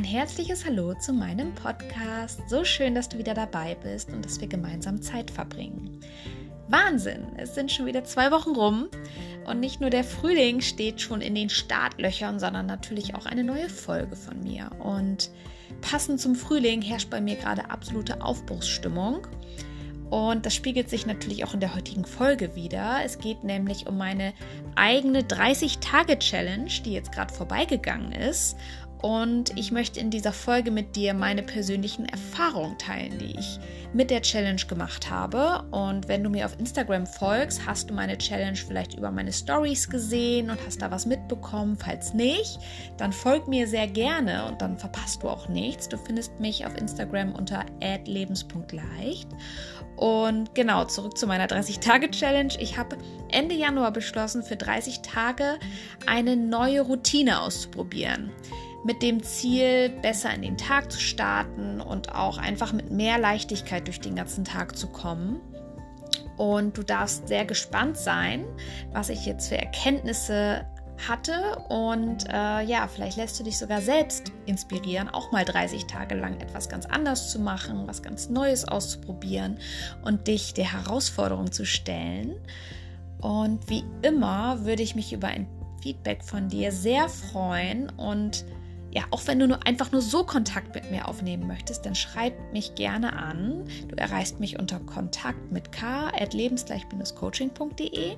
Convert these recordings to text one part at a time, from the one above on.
ein herzliches Hallo zu meinem Podcast. So schön, dass du wieder dabei bist und dass wir gemeinsam Zeit verbringen. Wahnsinn, es sind schon wieder zwei Wochen rum und nicht nur der Frühling steht schon in den Startlöchern, sondern natürlich auch eine neue Folge von mir. Und passend zum Frühling herrscht bei mir gerade absolute Aufbruchsstimmung. Und das spiegelt sich natürlich auch in der heutigen Folge wieder. Es geht nämlich um meine eigene 30-Tage-Challenge, die jetzt gerade vorbeigegangen ist. Und ich möchte in dieser Folge mit dir meine persönlichen Erfahrungen teilen, die ich mit der Challenge gemacht habe. Und wenn du mir auf Instagram folgst, hast du meine Challenge vielleicht über meine Stories gesehen und hast da was mitbekommen. Falls nicht, dann folg mir sehr gerne und dann verpasst du auch nichts. Du findest mich auf Instagram unter lebens.leicht. Und genau, zurück zu meiner 30-Tage-Challenge. Ich habe Ende Januar beschlossen, für 30 Tage eine neue Routine auszuprobieren mit dem Ziel, besser in den Tag zu starten und auch einfach mit mehr Leichtigkeit durch den ganzen Tag zu kommen. Und du darfst sehr gespannt sein, was ich jetzt für Erkenntnisse hatte. Und äh, ja, vielleicht lässt du dich sogar selbst inspirieren, auch mal 30 Tage lang etwas ganz anders zu machen, was ganz Neues auszuprobieren und dich der Herausforderung zu stellen. Und wie immer würde ich mich über ein Feedback von dir sehr freuen und ja, auch wenn du nur einfach nur so Kontakt mit mir aufnehmen möchtest, dann schreib mich gerne an. Du erreichst mich unter Kontakt mit k at lebensgleich-coaching.de.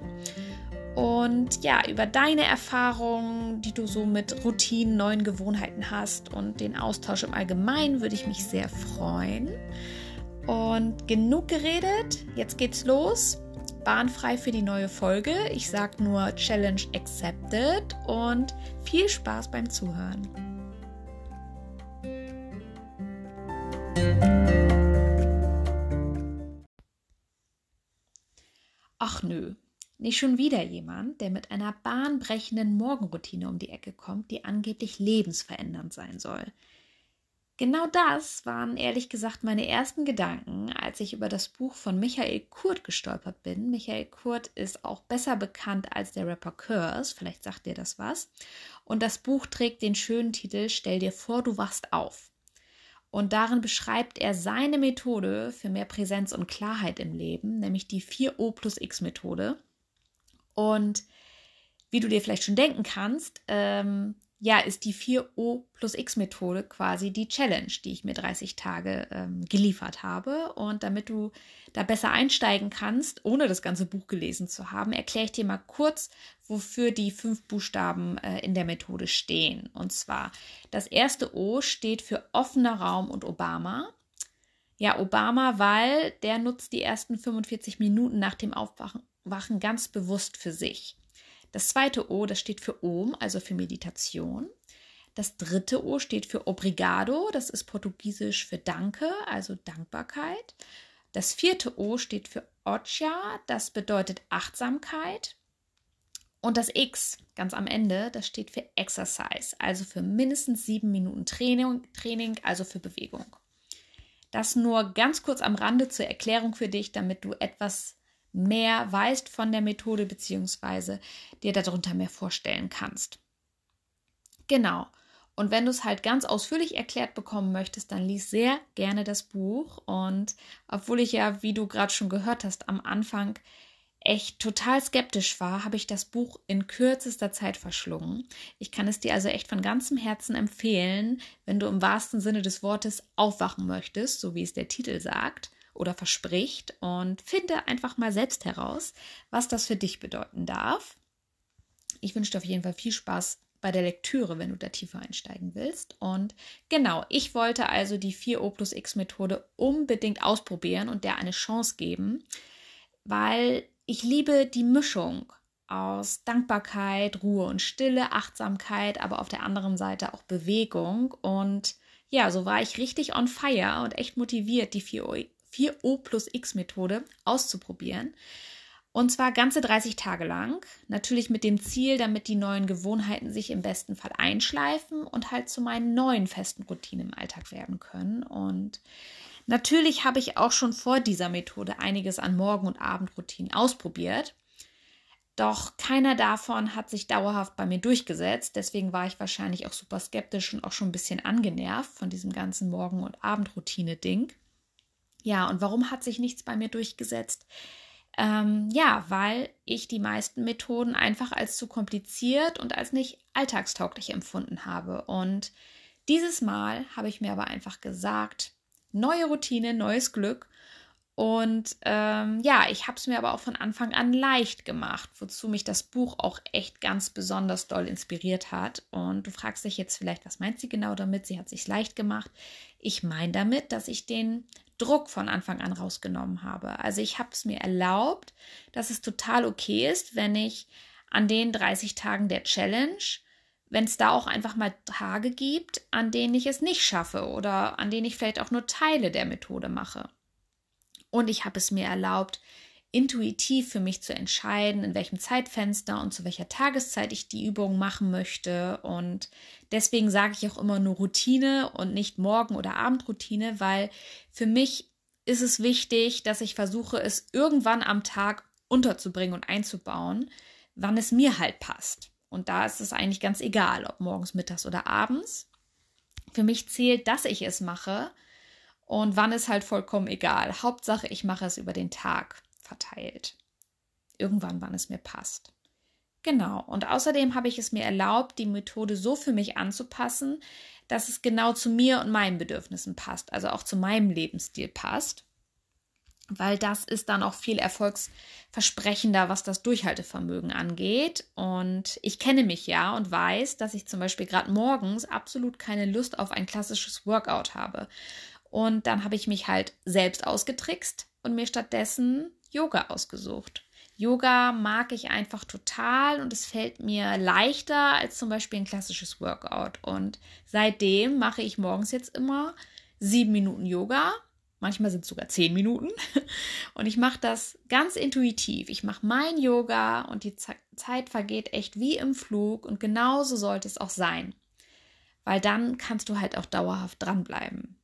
Und ja, über deine Erfahrungen, die du so mit Routinen, neuen Gewohnheiten hast und den Austausch im Allgemeinen würde ich mich sehr freuen. Und genug geredet, jetzt geht's los. Bahnfrei für die neue Folge. Ich sag nur Challenge accepted und viel Spaß beim Zuhören. Ach nö, nicht schon wieder jemand, der mit einer bahnbrechenden Morgenroutine um die Ecke kommt, die angeblich lebensverändernd sein soll. Genau das waren ehrlich gesagt meine ersten Gedanken, als ich über das Buch von Michael Kurt gestolpert bin. Michael Kurt ist auch besser bekannt als der Rapper Curse, vielleicht sagt dir das was. Und das Buch trägt den schönen Titel Stell dir vor, du wachst auf. Und darin beschreibt er seine Methode für mehr Präsenz und Klarheit im Leben, nämlich die 4O plus X Methode. Und wie du dir vielleicht schon denken kannst, ähm, ja, ist die 4O plus X Methode quasi die Challenge, die ich mir 30 Tage ähm, geliefert habe. Und damit du da besser einsteigen kannst, ohne das ganze Buch gelesen zu haben, erkläre ich dir mal kurz, wofür die fünf Buchstaben äh, in der Methode stehen. Und zwar, das erste O steht für offener Raum und Obama. Ja, Obama, weil der nutzt die ersten 45 Minuten nach dem Aufwachen ganz bewusst für sich. Das zweite O, das steht für Om, also für Meditation. Das dritte O steht für Obrigado, das ist portugiesisch für Danke, also Dankbarkeit. Das vierte O steht für Ocha, das bedeutet Achtsamkeit. Und das X ganz am Ende, das steht für Exercise, also für mindestens sieben Minuten Training, Training also für Bewegung. Das nur ganz kurz am Rande zur Erklärung für dich, damit du etwas mehr weißt von der Methode beziehungsweise dir darunter mehr vorstellen kannst. Genau. Und wenn du es halt ganz ausführlich erklärt bekommen möchtest, dann lies sehr gerne das Buch. Und obwohl ich ja, wie du gerade schon gehört hast, am Anfang echt total skeptisch war, habe ich das Buch in kürzester Zeit verschlungen. Ich kann es dir also echt von ganzem Herzen empfehlen, wenn du im wahrsten Sinne des Wortes aufwachen möchtest, so wie es der Titel sagt oder verspricht und finde einfach mal selbst heraus, was das für dich bedeuten darf. Ich wünsche dir auf jeden Fall viel Spaß bei der Lektüre, wenn du da tiefer einsteigen willst. Und genau, ich wollte also die 4O plus X Methode unbedingt ausprobieren und der eine Chance geben, weil ich liebe die Mischung aus Dankbarkeit, Ruhe und Stille, Achtsamkeit, aber auf der anderen Seite auch Bewegung. Und ja, so war ich richtig on fire und echt motiviert, die 4O 4O plus X Methode auszuprobieren. Und zwar ganze 30 Tage lang. Natürlich mit dem Ziel, damit die neuen Gewohnheiten sich im besten Fall einschleifen und halt zu meinen neuen festen Routinen im Alltag werden können. Und natürlich habe ich auch schon vor dieser Methode einiges an Morgen- und Abendroutinen ausprobiert. Doch keiner davon hat sich dauerhaft bei mir durchgesetzt. Deswegen war ich wahrscheinlich auch super skeptisch und auch schon ein bisschen angenervt von diesem ganzen Morgen- und Abendroutine-Ding. Ja, und warum hat sich nichts bei mir durchgesetzt? Ähm, ja, weil ich die meisten Methoden einfach als zu kompliziert und als nicht alltagstauglich empfunden habe. Und dieses Mal habe ich mir aber einfach gesagt, neue Routine, neues Glück. Und ähm, ja, ich habe es mir aber auch von Anfang an leicht gemacht, wozu mich das Buch auch echt ganz besonders doll inspiriert hat. Und du fragst dich jetzt vielleicht, was meint sie genau damit? Sie hat sich leicht gemacht. Ich meine damit, dass ich den Druck von Anfang an rausgenommen habe. Also ich habe es mir erlaubt, dass es total okay ist, wenn ich an den 30 Tagen der Challenge, wenn es da auch einfach mal Tage gibt, an denen ich es nicht schaffe oder an denen ich vielleicht auch nur Teile der Methode mache. Und ich habe es mir erlaubt, intuitiv für mich zu entscheiden, in welchem Zeitfenster und zu welcher Tageszeit ich die Übung machen möchte. Und deswegen sage ich auch immer nur Routine und nicht Morgen- oder Abendroutine, weil für mich ist es wichtig, dass ich versuche, es irgendwann am Tag unterzubringen und einzubauen, wann es mir halt passt. Und da ist es eigentlich ganz egal, ob morgens, mittags oder abends. Für mich zählt, dass ich es mache und wann ist halt vollkommen egal. Hauptsache, ich mache es über den Tag verteilt. Irgendwann, wann es mir passt. Genau. Und außerdem habe ich es mir erlaubt, die Methode so für mich anzupassen, dass es genau zu mir und meinen Bedürfnissen passt, also auch zu meinem Lebensstil passt. Weil das ist dann auch viel erfolgsversprechender, was das Durchhaltevermögen angeht. Und ich kenne mich ja und weiß, dass ich zum Beispiel gerade morgens absolut keine Lust auf ein klassisches Workout habe. Und dann habe ich mich halt selbst ausgetrickst und mir stattdessen Yoga ausgesucht. Yoga mag ich einfach total und es fällt mir leichter als zum Beispiel ein klassisches Workout. Und seitdem mache ich morgens jetzt immer sieben Minuten Yoga. Manchmal sind es sogar zehn Minuten. Und ich mache das ganz intuitiv. Ich mache mein Yoga und die Zeit vergeht echt wie im Flug. Und genauso sollte es auch sein. Weil dann kannst du halt auch dauerhaft dranbleiben.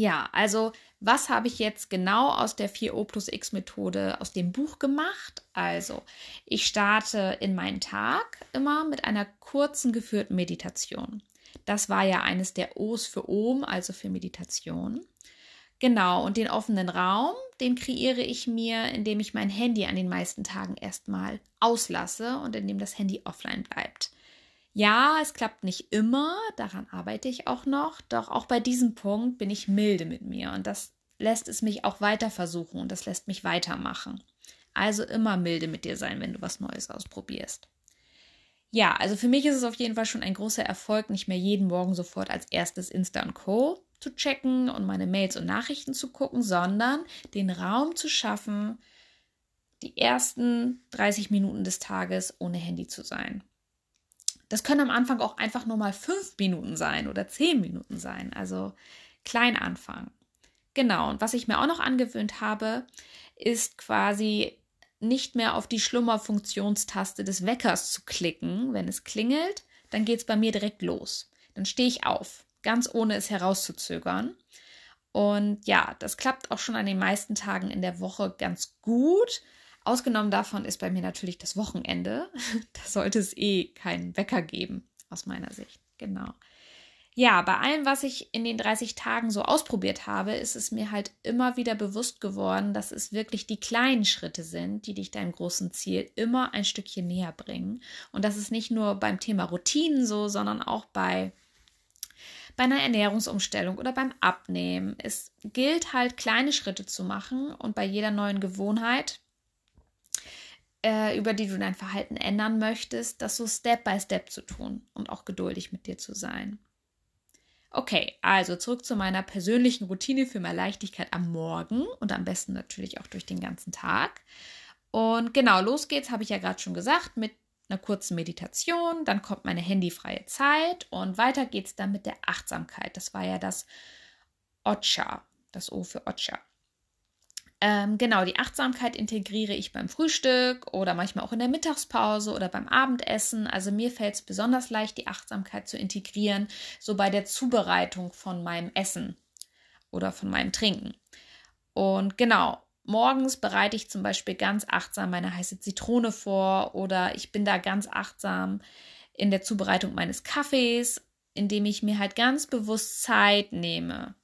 Ja, also was habe ich jetzt genau aus der 4O plus X Methode aus dem Buch gemacht? Also, ich starte in meinen Tag immer mit einer kurzen geführten Meditation. Das war ja eines der O's für Ohm, also für Meditation. Genau, und den offenen Raum, den kreiere ich mir, indem ich mein Handy an den meisten Tagen erstmal auslasse und indem das Handy offline bleibt. Ja, es klappt nicht immer, daran arbeite ich auch noch, doch auch bei diesem Punkt bin ich milde mit mir und das lässt es mich auch weiter versuchen und das lässt mich weitermachen. Also immer milde mit dir sein, wenn du was Neues ausprobierst. Ja, also für mich ist es auf jeden Fall schon ein großer Erfolg, nicht mehr jeden Morgen sofort als erstes Insta und Co. zu checken und meine Mails und Nachrichten zu gucken, sondern den Raum zu schaffen, die ersten 30 Minuten des Tages ohne Handy zu sein. Das können am Anfang auch einfach nur mal fünf Minuten sein oder zehn Minuten sein. Also klein anfangen. Genau. Und was ich mir auch noch angewöhnt habe, ist quasi nicht mehr auf die Schlummerfunktionstaste des Weckers zu klicken. Wenn es klingelt, dann geht es bei mir direkt los. Dann stehe ich auf, ganz ohne es herauszuzögern. Und ja, das klappt auch schon an den meisten Tagen in der Woche ganz gut. Ausgenommen davon ist bei mir natürlich das Wochenende. Da sollte es eh keinen Wecker geben, aus meiner Sicht. Genau. Ja, bei allem, was ich in den 30 Tagen so ausprobiert habe, ist es mir halt immer wieder bewusst geworden, dass es wirklich die kleinen Schritte sind, die dich deinem großen Ziel immer ein Stückchen näher bringen. Und das ist nicht nur beim Thema Routinen so, sondern auch bei bei einer Ernährungsumstellung oder beim Abnehmen. Es gilt halt, kleine Schritte zu machen und bei jeder neuen Gewohnheit äh, über die du dein Verhalten ändern möchtest, das so Step by Step zu tun und auch geduldig mit dir zu sein. Okay, also zurück zu meiner persönlichen Routine für mehr Leichtigkeit am Morgen und am besten natürlich auch durch den ganzen Tag. Und genau, los geht's, habe ich ja gerade schon gesagt, mit einer kurzen Meditation, dann kommt meine handyfreie Zeit und weiter geht's dann mit der Achtsamkeit. Das war ja das Ocha, das O für Ocha. Ähm, genau, die Achtsamkeit integriere ich beim Frühstück oder manchmal auch in der Mittagspause oder beim Abendessen. Also mir fällt es besonders leicht, die Achtsamkeit zu integrieren, so bei der Zubereitung von meinem Essen oder von meinem Trinken. Und genau, morgens bereite ich zum Beispiel ganz achtsam meine heiße Zitrone vor oder ich bin da ganz achtsam in der Zubereitung meines Kaffees, indem ich mir halt ganz bewusst Zeit nehme,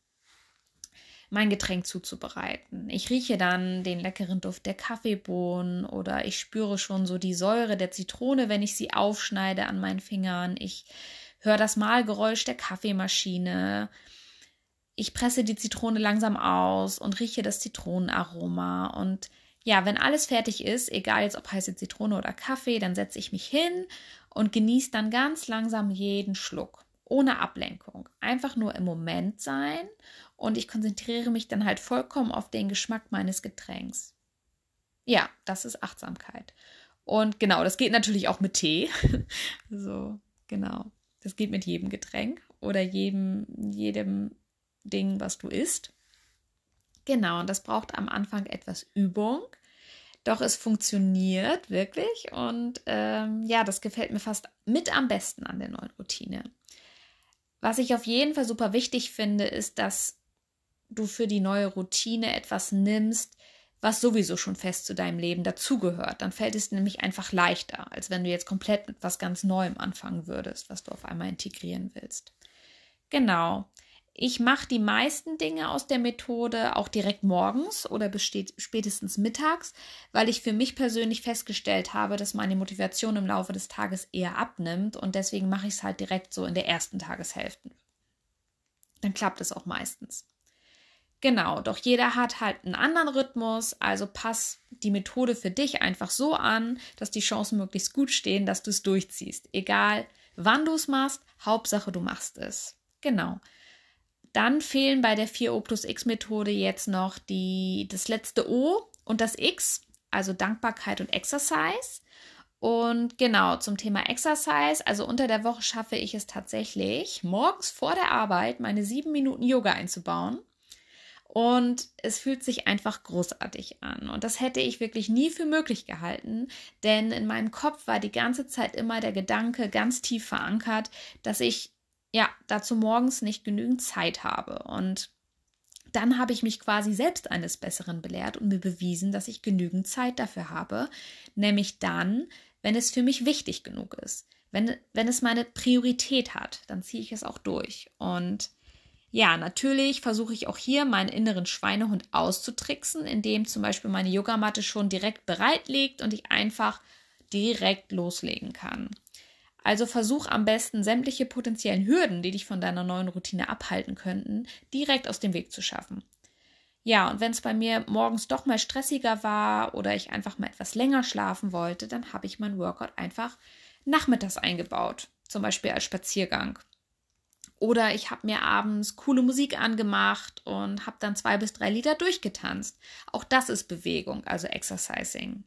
mein Getränk zuzubereiten. Ich rieche dann den leckeren Duft der Kaffeebohnen oder ich spüre schon so die Säure der Zitrone, wenn ich sie aufschneide an meinen Fingern. Ich höre das Mahlgeräusch der Kaffeemaschine. Ich presse die Zitrone langsam aus und rieche das Zitronenaroma. Und ja, wenn alles fertig ist, egal jetzt ob heiße Zitrone oder Kaffee, dann setze ich mich hin und genieße dann ganz langsam jeden Schluck. Ohne Ablenkung. Einfach nur im Moment sein und ich konzentriere mich dann halt vollkommen auf den Geschmack meines Getränks. Ja, das ist Achtsamkeit. Und genau, das geht natürlich auch mit Tee. so, genau. Das geht mit jedem Getränk oder jedem, jedem Ding, was du isst. Genau, und das braucht am Anfang etwas Übung. Doch es funktioniert wirklich und ähm, ja, das gefällt mir fast mit am besten an der neuen Routine. Was ich auf jeden Fall super wichtig finde, ist, dass du für die neue Routine etwas nimmst, was sowieso schon fest zu deinem Leben dazugehört. Dann fällt es nämlich einfach leichter, als wenn du jetzt komplett mit was ganz Neuem anfangen würdest, was du auf einmal integrieren willst. Genau. Ich mache die meisten Dinge aus der Methode auch direkt morgens oder spätestens mittags, weil ich für mich persönlich festgestellt habe, dass meine Motivation im Laufe des Tages eher abnimmt und deswegen mache ich es halt direkt so in der ersten Tageshälfte. Dann klappt es auch meistens. Genau, doch jeder hat halt einen anderen Rhythmus, also pass die Methode für dich einfach so an, dass die Chancen möglichst gut stehen, dass du es durchziehst. Egal wann du es machst, Hauptsache du machst es. Genau. Dann fehlen bei der 4O plus X Methode jetzt noch die, das letzte O und das X, also Dankbarkeit und Exercise. Und genau zum Thema Exercise, also unter der Woche schaffe ich es tatsächlich, morgens vor der Arbeit meine sieben Minuten Yoga einzubauen. Und es fühlt sich einfach großartig an. Und das hätte ich wirklich nie für möglich gehalten, denn in meinem Kopf war die ganze Zeit immer der Gedanke ganz tief verankert, dass ich ja, dazu morgens nicht genügend Zeit habe. Und dann habe ich mich quasi selbst eines Besseren belehrt und mir bewiesen, dass ich genügend Zeit dafür habe, nämlich dann, wenn es für mich wichtig genug ist. Wenn, wenn es meine Priorität hat, dann ziehe ich es auch durch. Und ja, natürlich versuche ich auch hier meinen inneren Schweinehund auszutricksen, indem zum Beispiel meine Yogamatte schon direkt bereit liegt und ich einfach direkt loslegen kann. Also versuch am besten sämtliche potenziellen Hürden, die dich von deiner neuen Routine abhalten könnten, direkt aus dem Weg zu schaffen. Ja, und wenn es bei mir morgens doch mal stressiger war oder ich einfach mal etwas länger schlafen wollte, dann habe ich mein Workout einfach nachmittags eingebaut, zum Beispiel als Spaziergang. Oder ich habe mir abends coole Musik angemacht und habe dann zwei bis drei Lieder durchgetanzt. Auch das ist Bewegung, also Exercising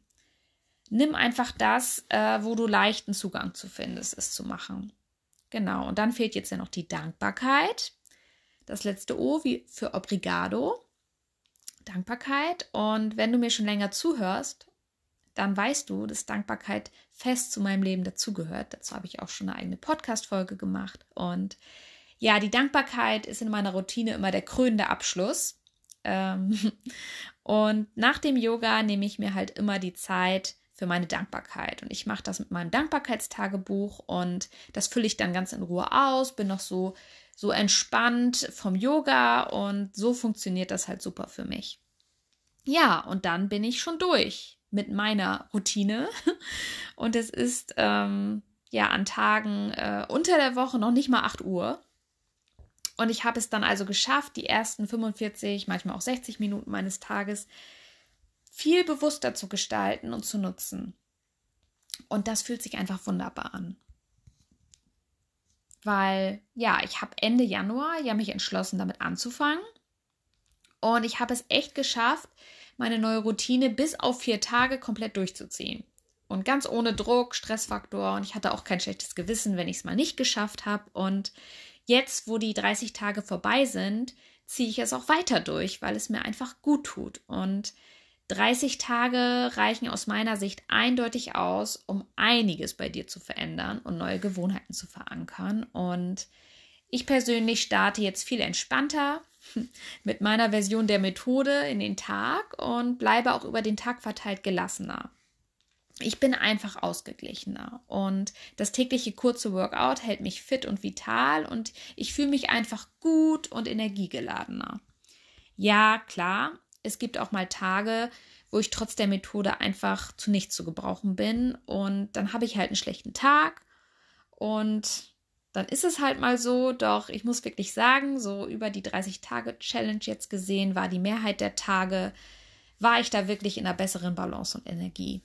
nimm einfach das, äh, wo du leichten Zugang zu findest, es zu machen. Genau, und dann fehlt jetzt ja noch die Dankbarkeit. Das letzte O wie für Obrigado. Dankbarkeit. Und wenn du mir schon länger zuhörst, dann weißt du, dass Dankbarkeit fest zu meinem Leben dazugehört. Dazu habe ich auch schon eine eigene Podcast-Folge gemacht. Und ja, die Dankbarkeit ist in meiner Routine immer der krönende Abschluss. Ähm, und nach dem Yoga nehme ich mir halt immer die Zeit, für meine Dankbarkeit. Und ich mache das mit meinem Dankbarkeitstagebuch und das fülle ich dann ganz in Ruhe aus, bin noch so, so entspannt vom Yoga und so funktioniert das halt super für mich. Ja, und dann bin ich schon durch mit meiner Routine. Und es ist ähm, ja an Tagen äh, unter der Woche noch nicht mal 8 Uhr. Und ich habe es dann also geschafft, die ersten 45, manchmal auch 60 Minuten meines Tages viel bewusster zu gestalten und zu nutzen. Und das fühlt sich einfach wunderbar an. Weil, ja, ich habe Ende Januar ja mich entschlossen, damit anzufangen. Und ich habe es echt geschafft, meine neue Routine bis auf vier Tage komplett durchzuziehen. Und ganz ohne Druck, Stressfaktor. Und ich hatte auch kein schlechtes Gewissen, wenn ich es mal nicht geschafft habe. Und jetzt, wo die 30 Tage vorbei sind, ziehe ich es auch weiter durch, weil es mir einfach gut tut. Und 30 Tage reichen aus meiner Sicht eindeutig aus, um einiges bei dir zu verändern und neue Gewohnheiten zu verankern. Und Ich persönlich starte jetzt viel entspannter mit meiner Version der Methode in den Tag und bleibe auch über den Tag verteilt gelassener. Ich bin einfach ausgeglichener und das tägliche kurze Workout hält mich fit und vital und ich fühle mich einfach gut und energiegeladener. Ja, klar, es gibt auch mal Tage, wo ich trotz der Methode einfach zu nichts zu gebrauchen bin. Und dann habe ich halt einen schlechten Tag. Und dann ist es halt mal so, doch ich muss wirklich sagen, so über die 30-Tage-Challenge jetzt gesehen, war die Mehrheit der Tage, war ich da wirklich in einer besseren Balance und Energie.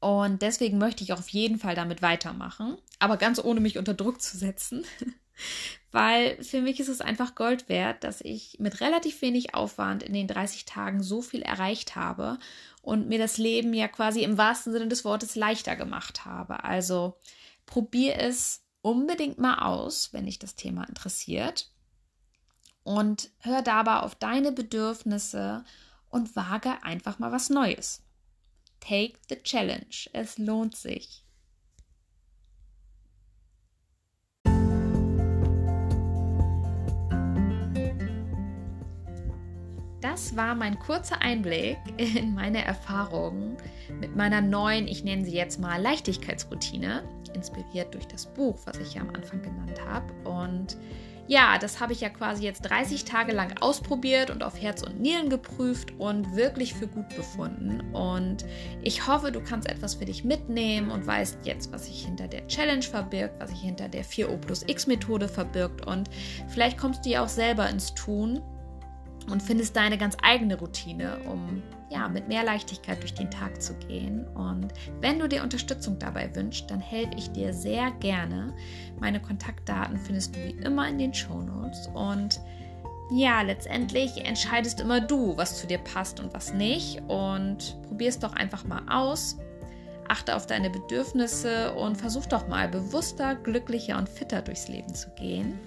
Und deswegen möchte ich auf jeden Fall damit weitermachen, aber ganz ohne mich unter Druck zu setzen, weil für mich ist es einfach Gold wert, dass ich mit relativ wenig Aufwand in den 30 Tagen so viel erreicht habe und mir das Leben ja quasi im wahrsten Sinne des Wortes leichter gemacht habe. Also probier es unbedingt mal aus, wenn dich das Thema interessiert. Und hör dabei auf deine Bedürfnisse und wage einfach mal was Neues. Take the challenge. Es lohnt sich. Das war mein kurzer Einblick in meine Erfahrungen mit meiner neuen, ich nenne sie jetzt mal Leichtigkeitsroutine, inspiriert durch das Buch, was ich ja am Anfang genannt habe. Und ja, das habe ich ja quasi jetzt 30 Tage lang ausprobiert und auf Herz und Nieren geprüft und wirklich für gut befunden. Und ich hoffe, du kannst etwas für dich mitnehmen und weißt jetzt, was sich hinter der Challenge verbirgt, was sich hinter der 4O plus X Methode verbirgt. Und vielleicht kommst du ja auch selber ins Tun und findest deine ganz eigene Routine, um ja, mit mehr Leichtigkeit durch den Tag zu gehen. Und wenn du dir Unterstützung dabei wünschst, dann helfe ich dir sehr gerne. Meine Kontaktdaten findest du wie immer in den Show Notes. Und ja, letztendlich entscheidest immer du, was zu dir passt und was nicht. Und probier es doch einfach mal aus. Achte auf deine Bedürfnisse und versuch doch mal bewusster, glücklicher und fitter durchs Leben zu gehen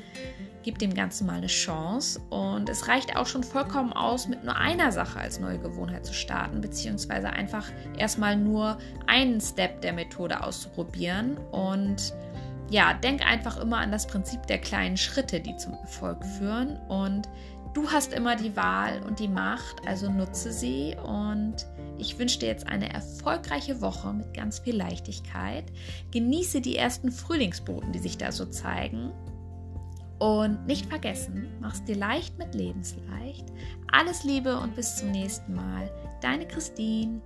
gib dem Ganzen mal eine Chance. Und es reicht auch schon vollkommen aus, mit nur einer Sache als neue Gewohnheit zu starten, beziehungsweise einfach erstmal nur einen Step der Methode auszuprobieren. Und ja, denk einfach immer an das Prinzip der kleinen Schritte, die zum Erfolg führen. Und du hast immer die Wahl und die Macht, also nutze sie. Und ich wünsche dir jetzt eine erfolgreiche Woche mit ganz viel Leichtigkeit. Genieße die ersten Frühlingsboten, die sich da so zeigen. Und nicht vergessen, mach's dir leicht mit Lebensleicht. Alles Liebe und bis zum nächsten Mal. Deine Christine.